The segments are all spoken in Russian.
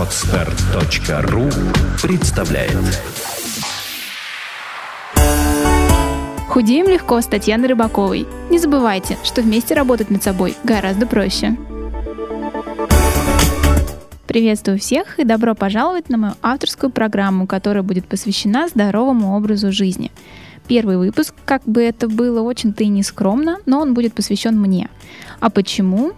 Отстар.ру представляет Худеем легко с Татьяной Рыбаковой. Не забывайте, что вместе работать над собой гораздо проще. Приветствую всех и добро пожаловать на мою авторскую программу, которая будет посвящена здоровому образу жизни. Первый выпуск, как бы это было очень-то и не скромно, но он будет посвящен мне. А почему?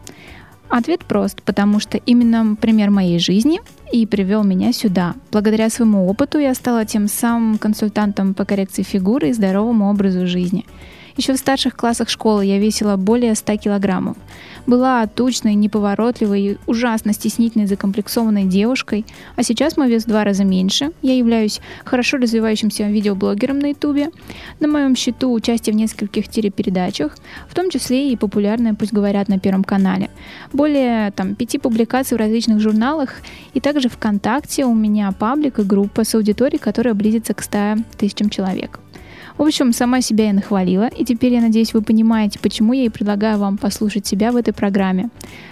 Ответ прост, потому что именно пример моей жизни и привел меня сюда. Благодаря своему опыту я стала тем самым консультантом по коррекции фигуры и здоровому образу жизни – еще в старших классах школы я весила более 100 килограммов. Была тучной, неповоротливой и ужасно стеснительной, закомплексованной девушкой, а сейчас мой вес в два раза меньше. Я являюсь хорошо развивающимся видеоблогером на ютубе. На моем счету участие в нескольких телепередачах, в том числе и популярная «Пусть говорят» на Первом канале. Более там, пяти публикаций в различных журналах и также ВКонтакте у меня паблик и группа с аудиторией, которая близится к 100 тысячам человек. В общем, сама себя я нахвалила, и теперь я надеюсь, вы понимаете, почему я и предлагаю вам послушать себя в этой программе.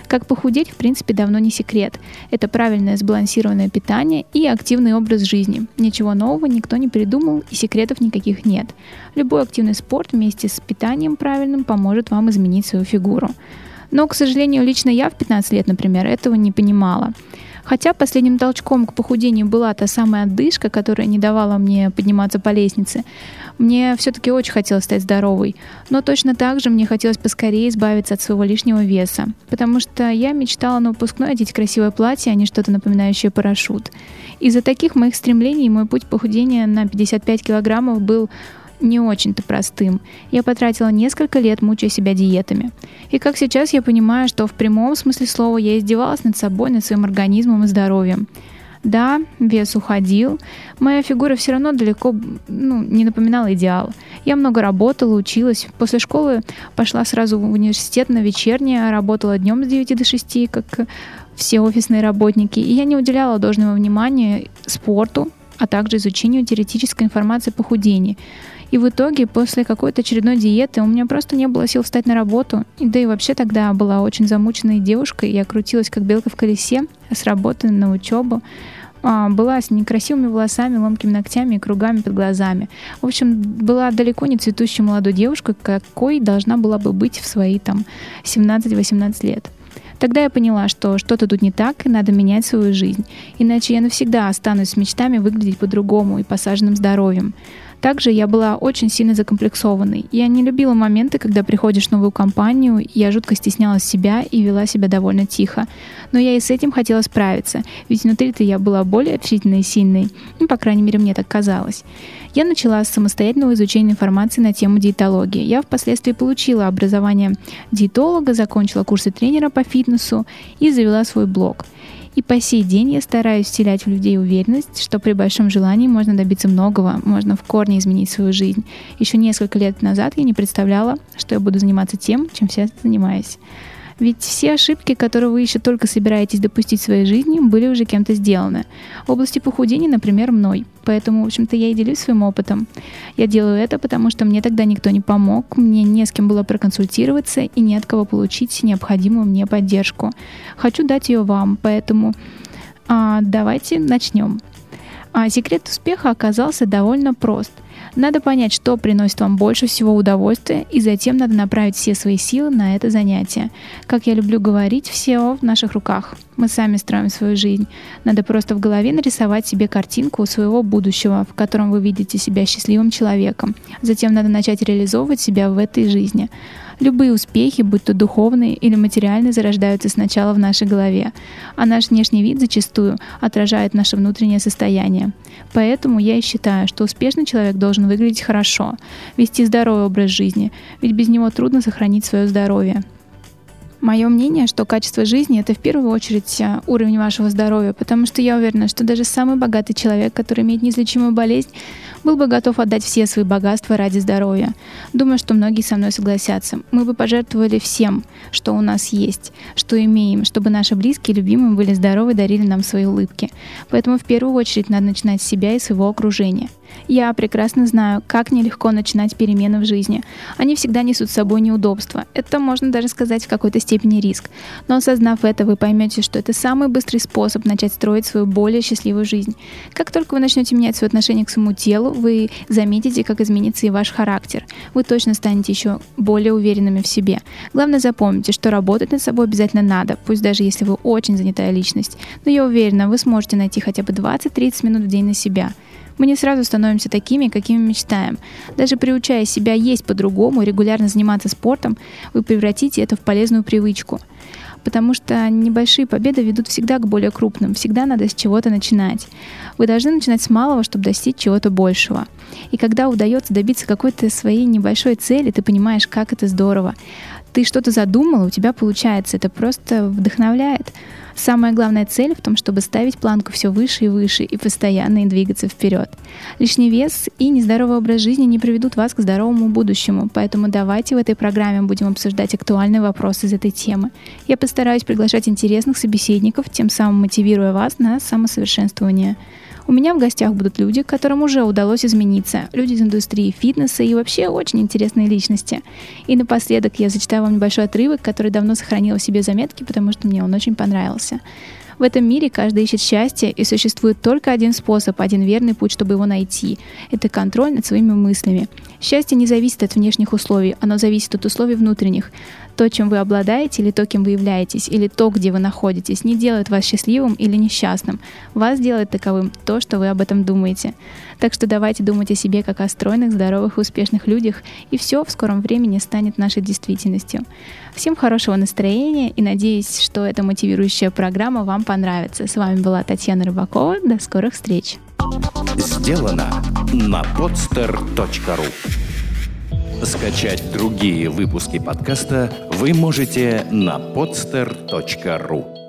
Как похудеть, в принципе, давно не секрет. Это правильное сбалансированное питание и активный образ жизни. Ничего нового никто не придумал, и секретов никаких нет. Любой активный спорт вместе с питанием правильным поможет вам изменить свою фигуру. Но, к сожалению, лично я в 15 лет, например, этого не понимала. Хотя последним толчком к похудению была та самая отдышка, которая не давала мне подниматься по лестнице. Мне все-таки очень хотелось стать здоровой, но точно так же мне хотелось поскорее избавиться от своего лишнего веса, потому что я мечтала на выпускной одеть красивое платье, а не что-то напоминающее парашют. Из-за таких моих стремлений мой путь похудения на 55 килограммов был не очень-то простым. Я потратила несколько лет, мучая себя диетами. И как сейчас я понимаю, что в прямом смысле слова я издевалась над собой, над своим организмом и здоровьем. Да, вес уходил. Моя фигура все равно далеко ну, не напоминала идеал. Я много работала, училась. После школы пошла сразу в университет на вечернее, работала днем с 9 до 6, как все офисные работники. И я не уделяла должного внимания спорту, а также изучению теоретической информации о похудении. И в итоге, после какой-то очередной диеты, у меня просто не было сил встать на работу. Да и вообще тогда была очень замученной девушкой. Я крутилась как белка в колесе с работы на учебу. А, была с некрасивыми волосами, ломкими ногтями и кругами под глазами. В общем, была далеко не цветущей молодой девушкой, какой должна была бы быть в свои там 17-18 лет. Тогда я поняла, что что-то тут не так, и надо менять свою жизнь. Иначе я навсегда останусь с мечтами выглядеть по-другому и посаженным здоровьем. Также я была очень сильно закомплексованной. Я не любила моменты, когда приходишь в новую компанию, я жутко стеснялась себя и вела себя довольно тихо. Но я и с этим хотела справиться, ведь внутри-то я была более общительной и сильной. Ну, по крайней мере, мне так казалось. Я начала с самостоятельного изучения информации на тему диетологии. Я впоследствии получила образование диетолога, закончила курсы тренера по фитнесу и завела свой блог – и по сей день я стараюсь вселять в людей уверенность, что при большом желании можно добиться многого, можно в корне изменить свою жизнь. Еще несколько лет назад я не представляла, что я буду заниматься тем, чем сейчас занимаюсь. Ведь все ошибки, которые вы еще только собираетесь допустить в своей жизни, были уже кем-то сделаны. В области похудения, например, мной. Поэтому, в общем-то, я и делюсь своим опытом. Я делаю это, потому что мне тогда никто не помог, мне не с кем было проконсультироваться и не от кого получить необходимую мне поддержку. Хочу дать ее вам, поэтому а, давайте начнем. А секрет успеха оказался довольно прост – надо понять, что приносит вам больше всего удовольствия, и затем надо направить все свои силы на это занятие. Как я люблю говорить, все в наших руках. Мы сами строим свою жизнь. Надо просто в голове нарисовать себе картинку своего будущего, в котором вы видите себя счастливым человеком. Затем надо начать реализовывать себя в этой жизни. Любые успехи, будь то духовные или материальные, зарождаются сначала в нашей голове, а наш внешний вид зачастую отражает наше внутреннее состояние. Поэтому я и считаю, что успешный человек должен выглядеть хорошо, вести здоровый образ жизни, ведь без него трудно сохранить свое здоровье. Мое мнение, что качество жизни — это в первую очередь э, уровень вашего здоровья, потому что я уверена, что даже самый богатый человек, который имеет неизлечимую болезнь, был бы готов отдать все свои богатства ради здоровья. Думаю, что многие со мной согласятся. Мы бы пожертвовали всем, что у нас есть, что имеем, чтобы наши близкие и любимые были здоровы и дарили нам свои улыбки. Поэтому в первую очередь надо начинать с себя и своего окружения. Я прекрасно знаю, как нелегко начинать перемены в жизни. Они всегда несут с собой неудобства. Это можно даже сказать в какой-то степени риск. Но осознав это, вы поймете, что это самый быстрый способ начать строить свою более счастливую жизнь. Как только вы начнете менять свое отношение к своему телу, вы заметите, как изменится и ваш характер. Вы точно станете еще более уверенными в себе. Главное запомните, что работать над собой обязательно надо, пусть даже если вы очень занятая личность. Но я уверена, вы сможете найти хотя бы 20-30 минут в день на себя. Мы не сразу становимся такими, какими мечтаем. Даже приучая себя есть по-другому, регулярно заниматься спортом, вы превратите это в полезную привычку. Потому что небольшие победы ведут всегда к более крупным, всегда надо с чего-то начинать. Вы должны начинать с малого, чтобы достичь чего-то большего. И когда удается добиться какой-то своей небольшой цели, ты понимаешь, как это здорово. Ты что-то задумал, у тебя получается, это просто вдохновляет. Самая главная цель в том, чтобы ставить планку все выше и выше и постоянно и двигаться вперед. Лишний вес и нездоровый образ жизни не приведут вас к здоровому будущему, поэтому давайте в этой программе будем обсуждать актуальные вопросы из этой темы. Я постараюсь приглашать интересных собеседников, тем самым мотивируя вас на самосовершенствование. У меня в гостях будут люди, которым уже удалось измениться, люди из индустрии фитнеса и вообще очень интересные личности. И напоследок я зачитаю вам небольшой отрывок, который давно сохранила в себе заметки, потому что мне он очень понравился. В этом мире каждый ищет счастье, и существует только один способ, один верный путь, чтобы его найти. Это контроль над своими мыслями. Счастье не зависит от внешних условий, оно зависит от условий внутренних. То, чем вы обладаете, или то, кем вы являетесь, или то, где вы находитесь, не делает вас счастливым или несчастным. Вас делает таковым то, что вы об этом думаете. Так что давайте думать о себе как о стройных, здоровых успешных людях, и все в скором времени станет нашей действительностью. Всем хорошего настроения и надеюсь, что эта мотивирующая программа вам понравится. С вами была Татьяна Рыбакова. До скорых встреч. Сделано на podster.ru Скачать другие выпуски подкаста вы можете на podster.ru